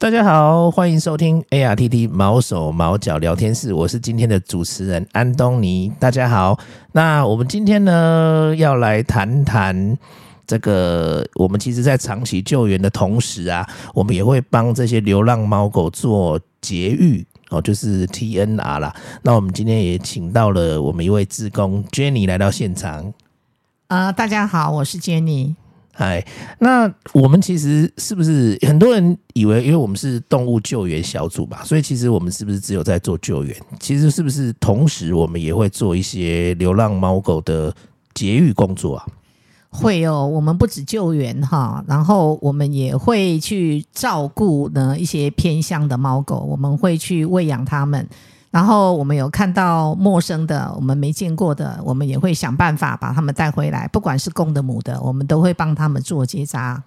大家好，欢迎收听 ARTT 毛手毛脚聊天室，我是今天的主持人安东尼。大家好，那我们今天呢要来谈谈这个，我们其实在长期救援的同时啊，我们也会帮这些流浪猫狗做节育哦，就是 TNR 啦。那我们今天也请到了我们一位志工 Jenny 来到现场。啊、呃，大家好，我是 Jenny。哎，那我们其实是不是很多人以为，因为我们是动物救援小组吧，所以其实我们是不是只有在做救援？其实是不是同时我们也会做一些流浪猫狗的绝育工作啊？会哦，我们不止救援哈，然后我们也会去照顾呢一些偏乡的猫狗，我们会去喂养它们。然后我们有看到陌生的，我们没见过的，我们也会想办法把他们带回来，不管是公的母的，我们都会帮他们做结扎。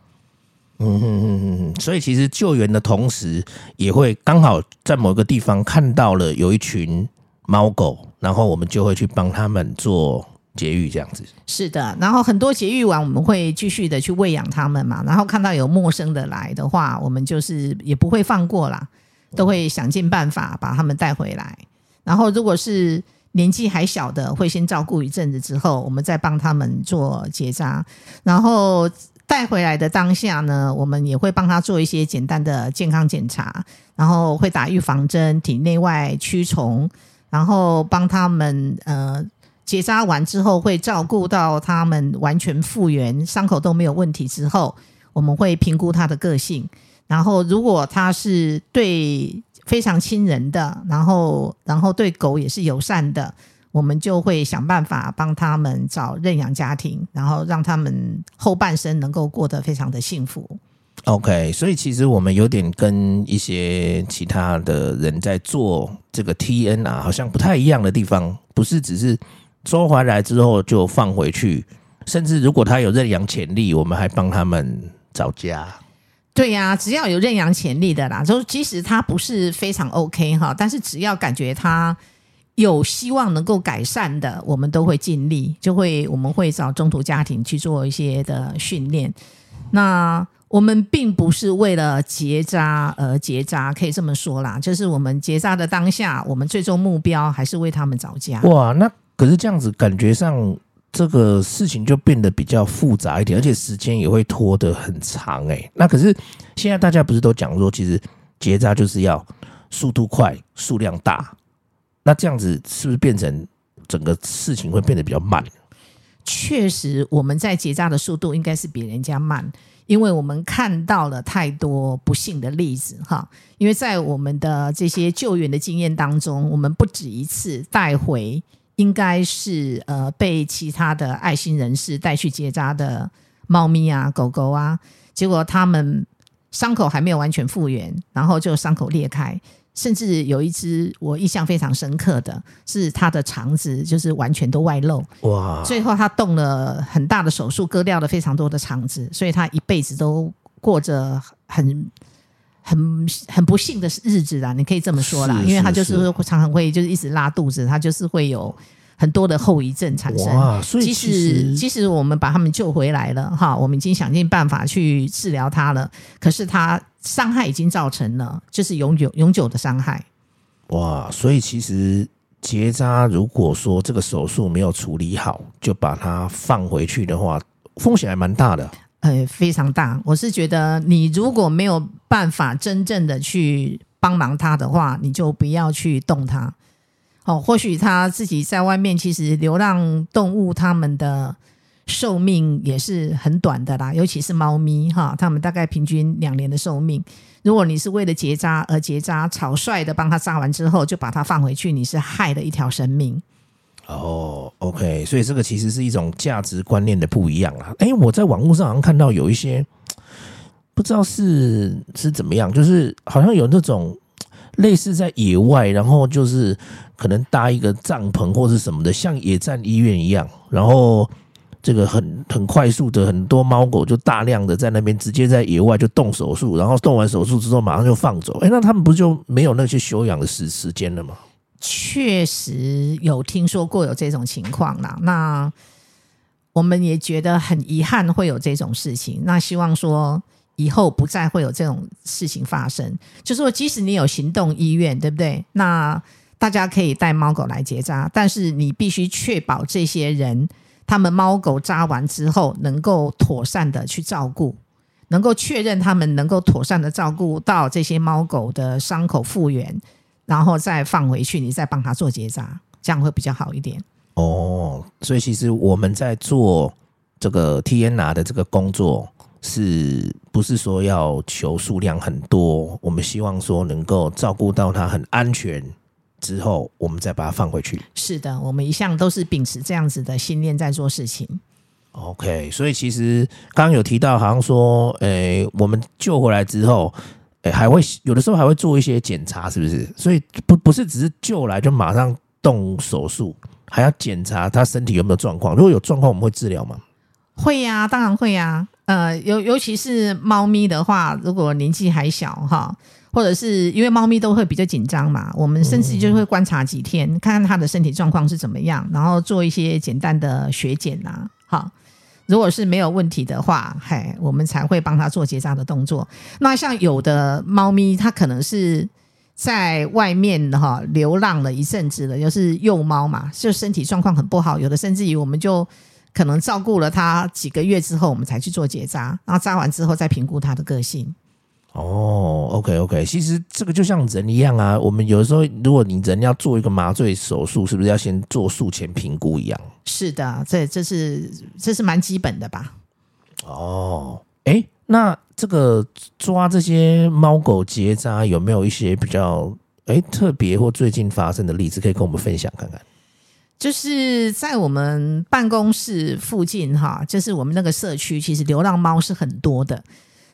嗯嗯嗯嗯，所以其实救援的同时，也会刚好在某个地方看到了有一群猫狗，然后我们就会去帮他们做节育，这样子。是的，然后很多节育完，我们会继续的去喂养它们嘛。然后看到有陌生的来的话，我们就是也不会放过啦。都会想尽办法把他们带回来，然后如果是年纪还小的，会先照顾一阵子之后，我们再帮他们做结扎。然后带回来的当下呢，我们也会帮他做一些简单的健康检查，然后会打预防针、体内外驱虫，然后帮他们呃结扎完之后，会照顾到他们完全复原，伤口都没有问题之后，我们会评估他的个性。然后，如果他是对非常亲人的，然后然后对狗也是友善的，我们就会想办法帮他们找认养家庭，然后让他们后半生能够过得非常的幸福。OK，所以其实我们有点跟一些其他的人在做这个 TNR，好像不太一样的地方，不是只是收回来之后就放回去，甚至如果他有认养潜力，我们还帮他们找家。对呀、啊，只要有认养潜力的啦，就即使他不是非常 OK 哈，但是只要感觉他有希望能够改善的，我们都会尽力，就会我们会找中途家庭去做一些的训练。那我们并不是为了结扎而结扎，可以这么说啦，就是我们结扎的当下，我们最终目标还是为他们找家。哇，那可是这样子感觉上。这个事情就变得比较复杂一点，而且时间也会拖得很长哎。那可是现在大家不是都讲说，其实结扎就是要速度快、数量大。那这样子是不是变成整个事情会变得比较慢？确实，我们在结扎的速度应该是比人家慢，因为我们看到了太多不幸的例子哈。因为在我们的这些救援的经验当中，我们不止一次带回。应该是呃被其他的爱心人士带去结扎的猫咪啊、狗狗啊，结果他们伤口还没有完全复原，然后就伤口裂开，甚至有一只我印象非常深刻的是它的肠子就是完全都外露，哇！最后他动了很大的手术，割掉了非常多的肠子，所以他一辈子都过着很。很很不幸的日子啦，你可以这么说啦，因为他就是常常会就是一直拉肚子，他就是会有很多的后遗症产生。哇，所以即使即使我们把他们救回来了哈，我们已经想尽办法去治疗他了，可是他伤害已经造成了，就是永久永久的伤害。哇，所以其实结扎如果说这个手术没有处理好，就把它放回去的话，风险还蛮大的。呃，非常大。我是觉得，你如果没有办法真正的去帮忙他的话，你就不要去动他。哦，或许他自己在外面，其实流浪动物他们的寿命也是很短的啦，尤其是猫咪哈，他们大概平均两年的寿命。如果你是为了结扎而结扎，草率的帮他扎完之后就把它放回去，你是害了一条生命。哦，OK，所以这个其实是一种价值观念的不一样啊。诶，我在网络上好像看到有一些不知道是是怎么样，就是好像有那种 类似在野外，然后就是可能搭一个帐篷或是什么的，像野战医院一样，然后这个很很快速的，很多猫狗就大量的在那边直接在野外就动手术，然后动完手术之后马上就放走。诶，那他们不就没有那些休养的时时间了吗？确实有听说过有这种情况啦。那我们也觉得很遗憾会有这种事情。那希望说以后不再会有这种事情发生。就是说，即使你有行动医院，对不对？那大家可以带猫狗来结扎，但是你必须确保这些人他们猫狗扎完之后能够妥善的去照顾，能够确认他们能够妥善的照顾到这些猫狗的伤口复原，然后再放回去，你再帮他做结扎，这样会比较好一点。哦，所以其实我们在做这个 TNR 的这个工作，是不是说要求数量很多？我们希望说能够照顾到它很安全之后，我们再把它放回去。是的，我们一向都是秉持这样子的信念在做事情。OK，所以其实刚刚有提到，好像说，诶，我们救回来之后，诶，还会有的时候还会做一些检查，是不是？所以不不是只是救来就马上动手术。还要检查他身体有没有状况，如果有状况，我们会治疗吗？会呀、啊，当然会呀、啊。呃，尤尤其是猫咪的话，如果年纪还小哈，或者是因为猫咪都会比较紧张嘛，我们甚至就会观察几天，嗯、看看它的身体状况是怎么样，然后做一些简单的血检呐。哈，如果是没有问题的话，嘿，我们才会帮它做结扎的动作。那像有的猫咪，它可能是。在外面哈流浪了一阵子了，就是幼猫嘛，就身体状况很不好，有的甚至于我们就可能照顾了他几个月之后，我们才去做结扎，然后扎完之后再评估他的个性。哦，OK OK，其实这个就像人一样啊，我们有的时候如果你人要做一个麻醉手术，是不是要先做术前评估一样？是的，这这是这是蛮基本的吧？哦，哎。那这个抓这些猫狗结扎有没有一些比较哎特别或最近发生的例子可以跟我们分享看看？就是在我们办公室附近哈，就是我们那个社区，其实流浪猫是很多的。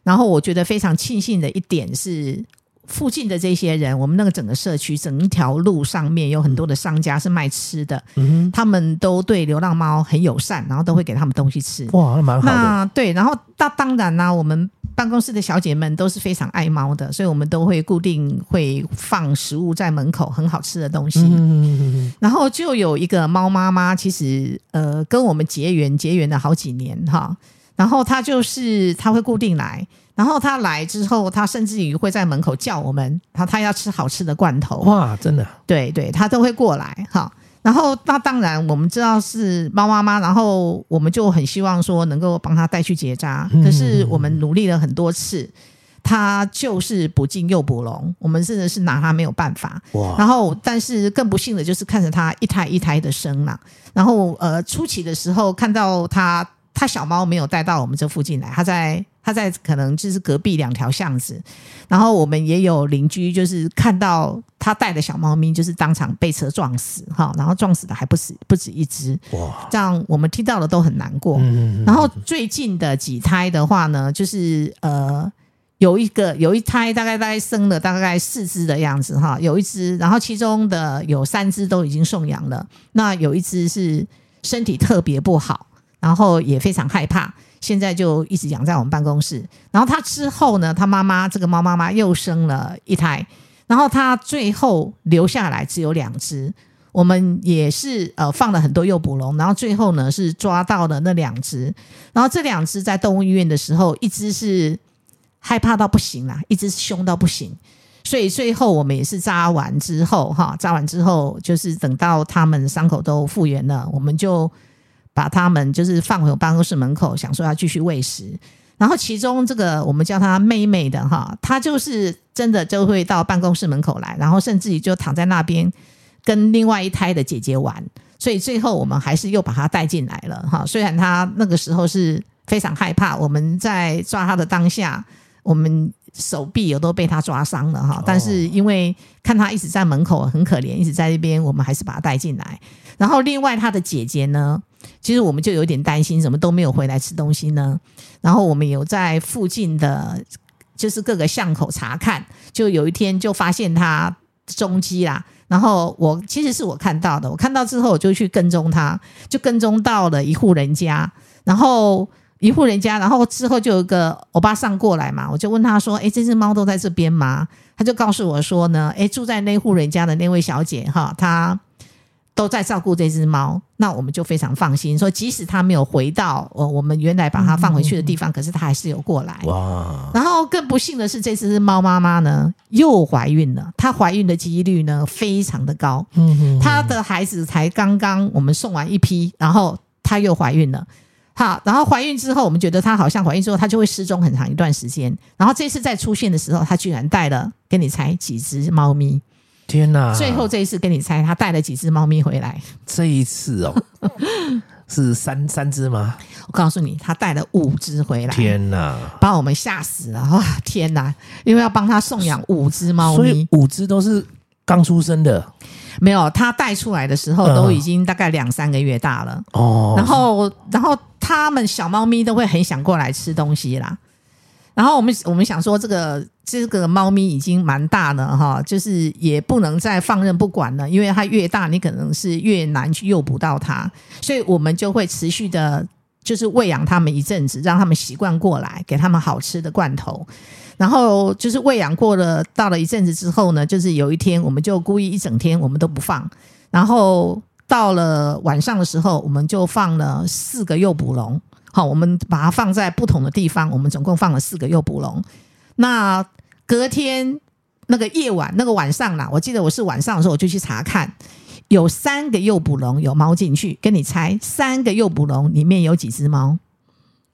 然后我觉得非常庆幸的一点是。附近的这些人，我们那个整个社区，整一条路上面有很多的商家是卖吃的，嗯，他们都对流浪猫很友善，然后都会给他们东西吃。哇，那蛮好的。那对，然后当当然呢，我们办公室的小姐们都是非常爱猫的，所以我们都会固定会放食物在门口，很好吃的东西。嗯，然后就有一个猫妈妈，其实呃跟我们结缘结缘了好几年哈，然后她就是她会固定来。然后她来之后，她甚至于会在门口叫我们，她她要吃好吃的罐头。哇，真的？对对，她都会过来哈。然后那当然我们知道是猫妈妈，然后我们就很希望说能够帮他带去结扎。可是我们努力了很多次，他就是不进又不聋，我们真的是拿他没有办法。哇！然后但是更不幸的就是看着他一胎一胎的生了。然后呃初期的时候看到他，他小猫没有带到我们这附近来，他在。他在可能就是隔壁两条巷子，然后我们也有邻居，就是看到他带的小猫咪，就是当场被车撞死哈，然后撞死的还不止不止一只，哇！这样我们听到的都很难过。然后最近的几胎的话呢，就是呃有一个有一胎大概大概生了大概四只的样子哈，有一只，然后其中的有三只都已经送养了，那有一只是身体特别不好，然后也非常害怕。现在就一直养在我们办公室，然后他之后呢，他妈妈这个猫妈妈又生了一胎，然后他最后留下来只有两只，我们也是呃放了很多诱捕笼，然后最后呢是抓到了那两只，然后这两只在动物医院的时候，一只是害怕到不行啦，一只是凶到不行，所以最后我们也是扎完之后哈，扎完之后就是等到他们伤口都复原了，我们就。把他们就是放回我办公室门口，想说要继续喂食。然后其中这个我们叫他妹妹的哈，她就是真的就会到办公室门口来，然后甚至于就躺在那边跟另外一胎的姐姐玩。所以最后我们还是又把她带进来了哈。虽然她那个时候是非常害怕，我们在抓她的当下，我们手臂有都被他抓伤了哈。但是因为看他一直在门口很可怜，一直在那边，我们还是把他带进来。然后另外他的姐姐呢？其实我们就有点担心，怎么都没有回来吃东西呢？然后我们有在附近的，就是各个巷口查看，就有一天就发现他踪迹啦。然后我其实是我看到的，我看到之后我就去跟踪他，就跟踪到了一户人家，然后一户人家，然后之后就有一个欧巴桑过来嘛，我就问他说：“诶，这只猫都在这边吗？”他就告诉我说呢：“诶，住在那户人家的那位小姐哈，她。”都在照顾这只猫，那我们就非常放心，说即使她没有回到我我们原来把它放回去的地方，嗯、可是她还是有过来。哇！然后更不幸的是，这只猫妈妈呢又怀孕了，她怀孕的几率呢非常的高。嗯哼，她的孩子才刚刚我们送完一批，然后她又怀孕了。好，然后怀孕之后，我们觉得她好像怀孕之后她就会失踪很长一段时间。然后这次再出现的时候，她居然带了，跟你猜几只猫咪？天哪！最后这一次跟你猜，她带了几只猫咪回来？这一次哦，是三三只吗？我告诉你，她带了五只回来。天哪！把我们吓死了！哇，天哪！因为要帮她送养五只猫咪，所以五只都是刚出生的。没有，他带出来的时候都已经大概两三个月大了。哦。然后，然后他们小猫咪都会很想过来吃东西啦。然后我们我们想说，这个这个猫咪已经蛮大了哈，就是也不能再放任不管了，因为它越大，你可能是越难去诱捕到它，所以我们就会持续的，就是喂养它们一阵子，让它们习惯过来，给它们好吃的罐头，然后就是喂养过了，到了一阵子之后呢，就是有一天我们就故意一整天我们都不放，然后到了晚上的时候，我们就放了四个诱捕笼。好，我们把它放在不同的地方。我们总共放了四个诱捕笼。那隔天那个夜晚，那个晚上啦，我记得我是晚上的时候我就去查看，有三个诱捕笼有猫进去。跟你猜，三个诱捕笼里面有几只猫？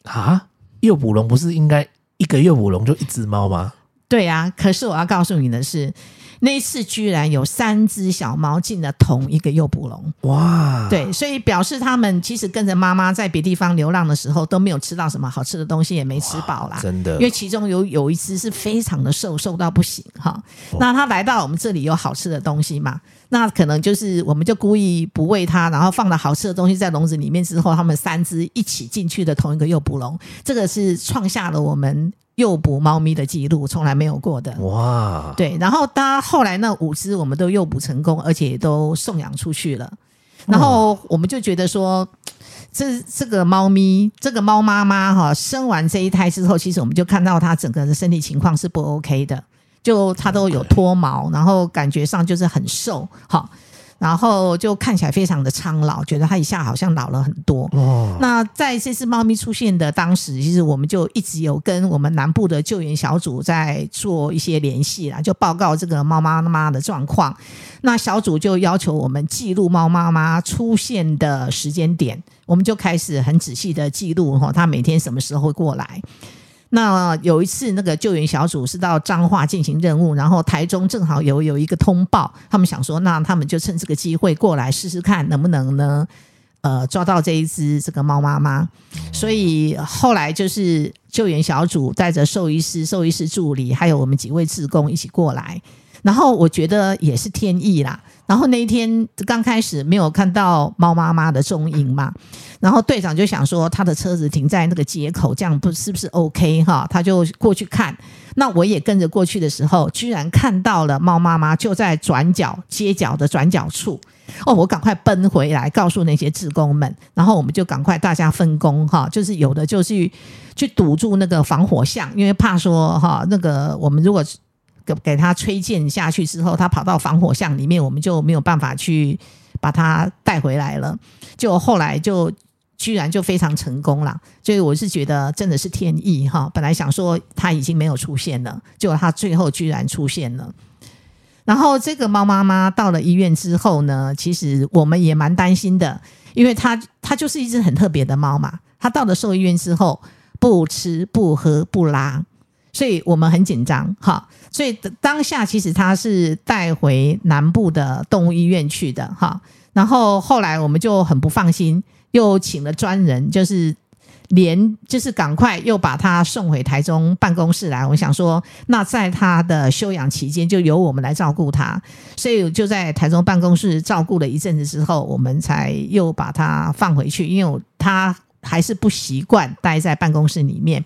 啊？诱捕笼不是应该一个诱捕笼就一只猫吗？对啊，可是我要告诉你的是。那一次居然有三只小猫进了同一个诱捕笼，哇！对，所以表示他们其实跟着妈妈在别地方流浪的时候都没有吃到什么好吃的东西，也没吃饱啦。真的，因为其中有有一只是非常的瘦，瘦到不行哈。那它来到我们这里有好吃的东西嘛？那可能就是我们就故意不喂它，然后放了好吃的东西在笼子里面之后，它们三只一起进去的同一个诱捕笼，这个是创下了我们。诱捕猫咪的记录从来没有过的哇！对，然后当后来那五只我们都诱捕成功，而且也都送养出去了。然后我们就觉得说，这这个猫咪，这个猫妈妈哈，生完这一胎之后，其实我们就看到它整个的身体情况是不 OK 的，就它都有脱毛，然后感觉上就是很瘦好。然后就看起来非常的苍老，觉得它一下好像老了很多。哦，那在这只猫咪出现的当时，其实我们就一直有跟我们南部的救援小组在做一些联系啦，就报告这个猫妈妈的状况。那小组就要求我们记录猫妈妈出现的时间点，我们就开始很仔细的记录哈，它每天什么时候会过来。那有一次，那个救援小组是到彰化进行任务，然后台中正好有有一个通报，他们想说，那他们就趁这个机会过来试试看能不能呢，呃，抓到这一只这个猫妈妈。所以后来就是救援小组带着兽医师、兽医师助理，还有我们几位志工一起过来。然后我觉得也是天意啦。然后那一天刚开始没有看到猫妈妈的踪影嘛，然后队长就想说他的车子停在那个街口，这样不是不是 OK 哈？他就过去看。那我也跟着过去的时候，居然看到了猫妈妈就在转角街角的转角处。哦，我赶快奔回来告诉那些志工们，然后我们就赶快大家分工哈，就是有的就去去堵住那个防火巷，因为怕说哈那个我们如果。给给他吹箭下去之后，他跑到防火巷里面，我们就没有办法去把他带回来了。就后来就居然就非常成功了，所以我是觉得真的是天意哈。本来想说他已经没有出现了，结果他最后居然出现了。然后这个猫妈妈到了医院之后呢，其实我们也蛮担心的，因为它它就是一只很特别的猫嘛。它到了兽医院之后，不吃不喝不拉。所以我们很紧张，哈，所以当下其实他是带回南部的动物医院去的，哈，然后后来我们就很不放心，又请了专人，就是连就是赶快又把他送回台中办公室来。我想说，那在他的休养期间就由我们来照顾他，所以就在台中办公室照顾了一阵子之后，我们才又把他放回去，因为他还是不习惯待在办公室里面。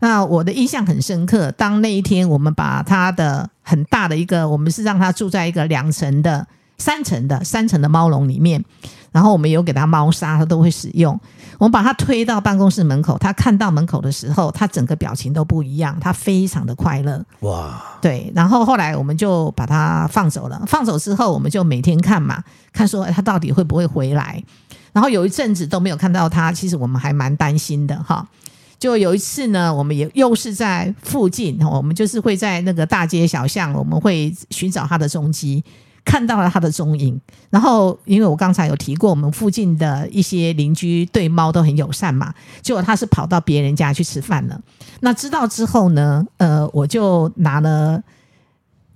那我的印象很深刻，当那一天我们把他的很大的一个，我们是让他住在一个两层的、三层的、三层的猫笼里面，然后我们有给他猫砂，他都会使用。我们把他推到办公室门口，他看到门口的时候，他整个表情都不一样，他非常的快乐。哇，对。然后后来我们就把他放走了，放走之后，我们就每天看嘛，看说他到底会不会回来。然后有一阵子都没有看到他，其实我们还蛮担心的哈。就有一次呢，我们也又是在附近，我们就是会在那个大街小巷，我们会寻找它的踪迹。看到了它的踪影，然后因为我刚才有提过，我们附近的一些邻居对猫都很友善嘛，结果它是跑到别人家去吃饭了。那知道之后呢，呃，我就拿了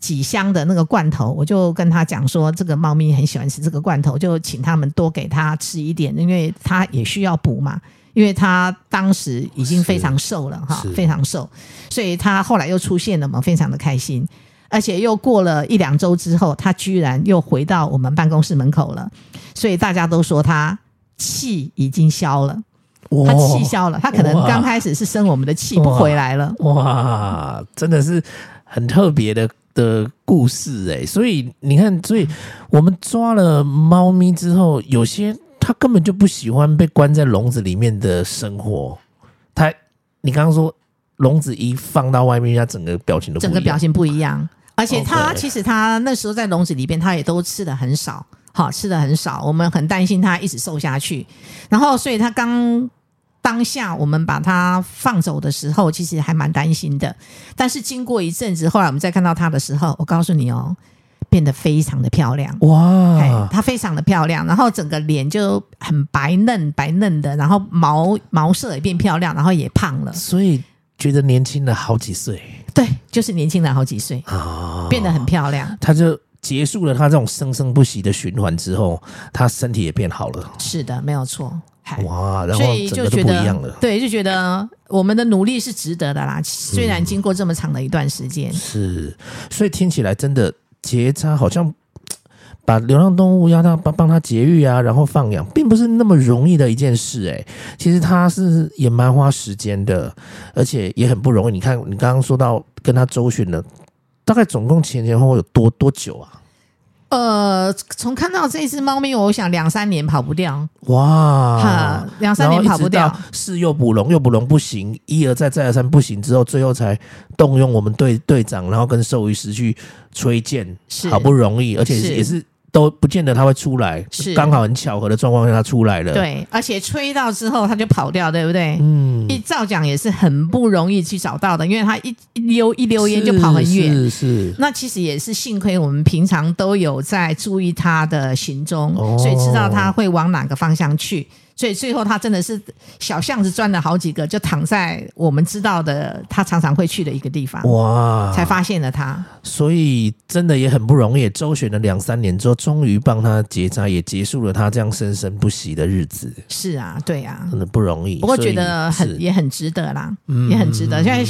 几箱的那个罐头，我就跟他讲说，这个猫咪很喜欢吃这个罐头，就请他们多给他吃一点，因为他也需要补嘛，因为他当时已经非常瘦了哈，非常瘦，所以他后来又出现了嘛，非常的开心。而且又过了一两周之后，他居然又回到我们办公室门口了，所以大家都说他气已经消了，他气消了，他可能刚开始是生我们的气不回来了。哇，哇，真的是很特别的的故事哎！所以你看，所以我们抓了猫咪之后，有些它根本就不喜欢被关在笼子里面的生活。他，你刚刚说笼子一放到外面，他整个表情都不一样，整个表情不一样。而且他其实他那时候在笼子里边，他也都吃的很少，好，吃的很少。我们很担心他一直瘦下去，然后所以他刚当下我们把他放走的时候，其实还蛮担心的。但是经过一阵子，后来我们再看到他的时候，我告诉你哦，变得非常的漂亮哇，他非常的漂亮，然后整个脸就很白嫩白嫩的，然后毛毛色也变漂亮，然后也胖了，所以觉得年轻了好几岁。对，就是年轻了好几岁，哦，变得很漂亮。他就结束了他这种生生不息的循环之后，他身体也变好了。是的，没有错。哇，然后整个都不一样了。对，就觉得我们的努力是值得的啦。虽然经过这么长的一段时间，嗯，是，所以听起来真的结扎好像。把流浪动物要它帮帮它节育啊，然后放养，并不是那么容易的一件事诶。其实它是也蛮花时间的，而且也很不容易。你看，你刚刚说到跟它周旋了，大概总共前前后后有多多久啊？呃，从看到这只猫咪，我想两三年跑不掉。哇，两三年跑不掉，是又捕笼，又捕笼不行，一而再，再而三不行之后，最后才动用我们队队长，然后跟兽医师去催荐，好不容易，而且也是。都不见得他会出来，是刚好很巧合的状况下他出来了。对，而且吹到之后他就跑掉，对不对？嗯，一照讲也是很不容易去找到的，因为他一一溜一溜烟就跑很远。是是。那其实也是幸亏我们平常都有在注意他的行踪，哦，所以知道他会往哪个方向去。所以最后他真的是小巷子钻了好几个，就躺在我们知道的他常常会去的一个地方，哇，才发现了他。所以真的也很不容易，周旋了两三年之后，终于帮他结扎，也结束了他这样生生不息的日子。是啊，对啊，真的不容易。不过觉得很也很值得啦，也很值得。现在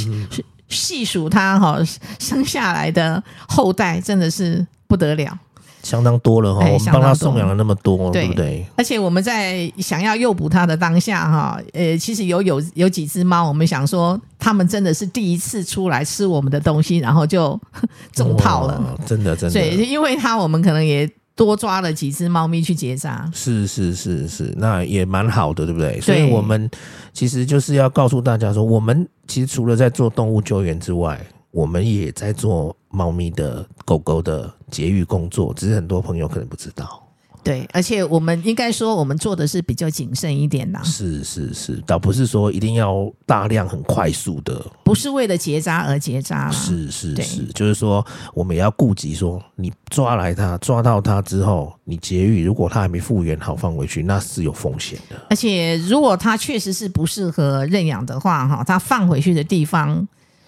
细数他哈生下来的后代，真的是不得了。相当多了哈，我们帮他送养了那么多，对不对？而且我们在想要诱捕他的当下哈，呃，其实有有有几只猫，我们想说，他们真的是第一次出来吃我们的东西，然后就 中套了，真的真的。对，因为他我们可能也多抓了几只猫咪去结扎，是是是是，那也蛮好的，对不对？所以我们其实就是要告诉大家说，我们其实除了在做动物救援之外，我们也在做猫咪的、狗狗的节育工作，只是很多朋友可能不知道。对，而且我们应该说，我们做的是比较谨慎一点的。是是是，倒不是说一定要大量、很快速的，不是为了结扎而结扎。是是是，就是说，我们也要顾及说，你抓来它，抓到它之后，你节育，如果它还没复原好放回去，那是有风险的。而且，如果它确实是不适合认养的话，哈，它放回去的地方。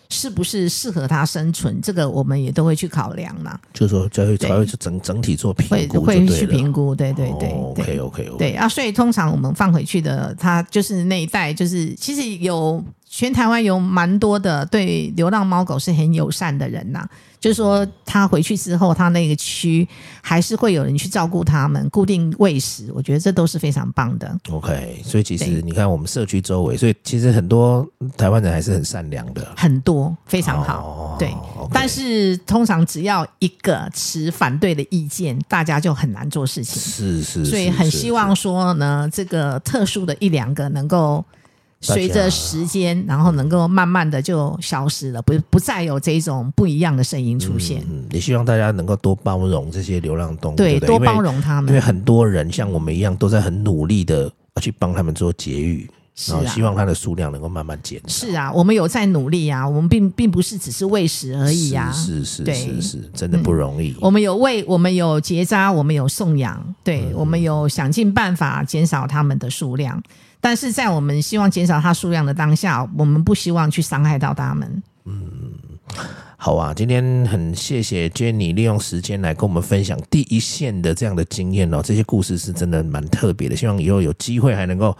是不是适合它生存？这个我们也都会去考量嘛。就是说，才会才会整整体做评估，会会去评估，对对对。哦、OK OK OK。对啊，所以通常我们放回去的，它就是那一代，就是其实有全台湾有蛮多的对流浪猫狗是很友善的人呐、啊。就是说，他回去之后，他那个区还是会有人去照顾他们，固定喂食。我觉得这都是非常棒的。OK，所以其实你看，我们社区周围，所以其实很多台湾人还是很善良的，很多非常好。哦、对，okay、但是通常只要一个持反对的意见，大家就很难做事情。是是，是，所以很希望说呢，这个特殊的一两个能够随着时间，然后能够慢慢的就消失了，不不再有这种不一样的声音出现。嗯，也希望大家能够多包容这些流浪动物，对，对，多包容他们，因为很多人像我们一样，都在很努力的去帮他们做节育。是啊，希望它的数量能够慢慢减少。是啊，我们有在努力啊，我们并并不是只是喂食而已啊。是是是是是，真的不容易。嗯、我们有喂，我们有结扎，我们有送养，对、嗯、我们有想尽办法减少它们的数量。但是在我们希望减少它数量的当下，我们不希望去伤害到它们。嗯，好啊，今天很谢谢 Jenny 利用时间来跟我们分享第一线的这样的经验哦，这些故事是真的蛮特别的。希望以后有机会还能够。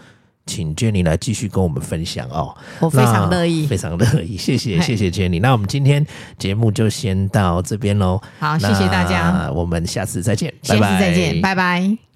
请 Jenny 来继续跟我们分享哦，我非常乐意，非常乐意，谢谢谢谢 Jenny。那我们今天节目就先到这边喽，好，谢谢大家，我们下次再见，下次再见，拜拜。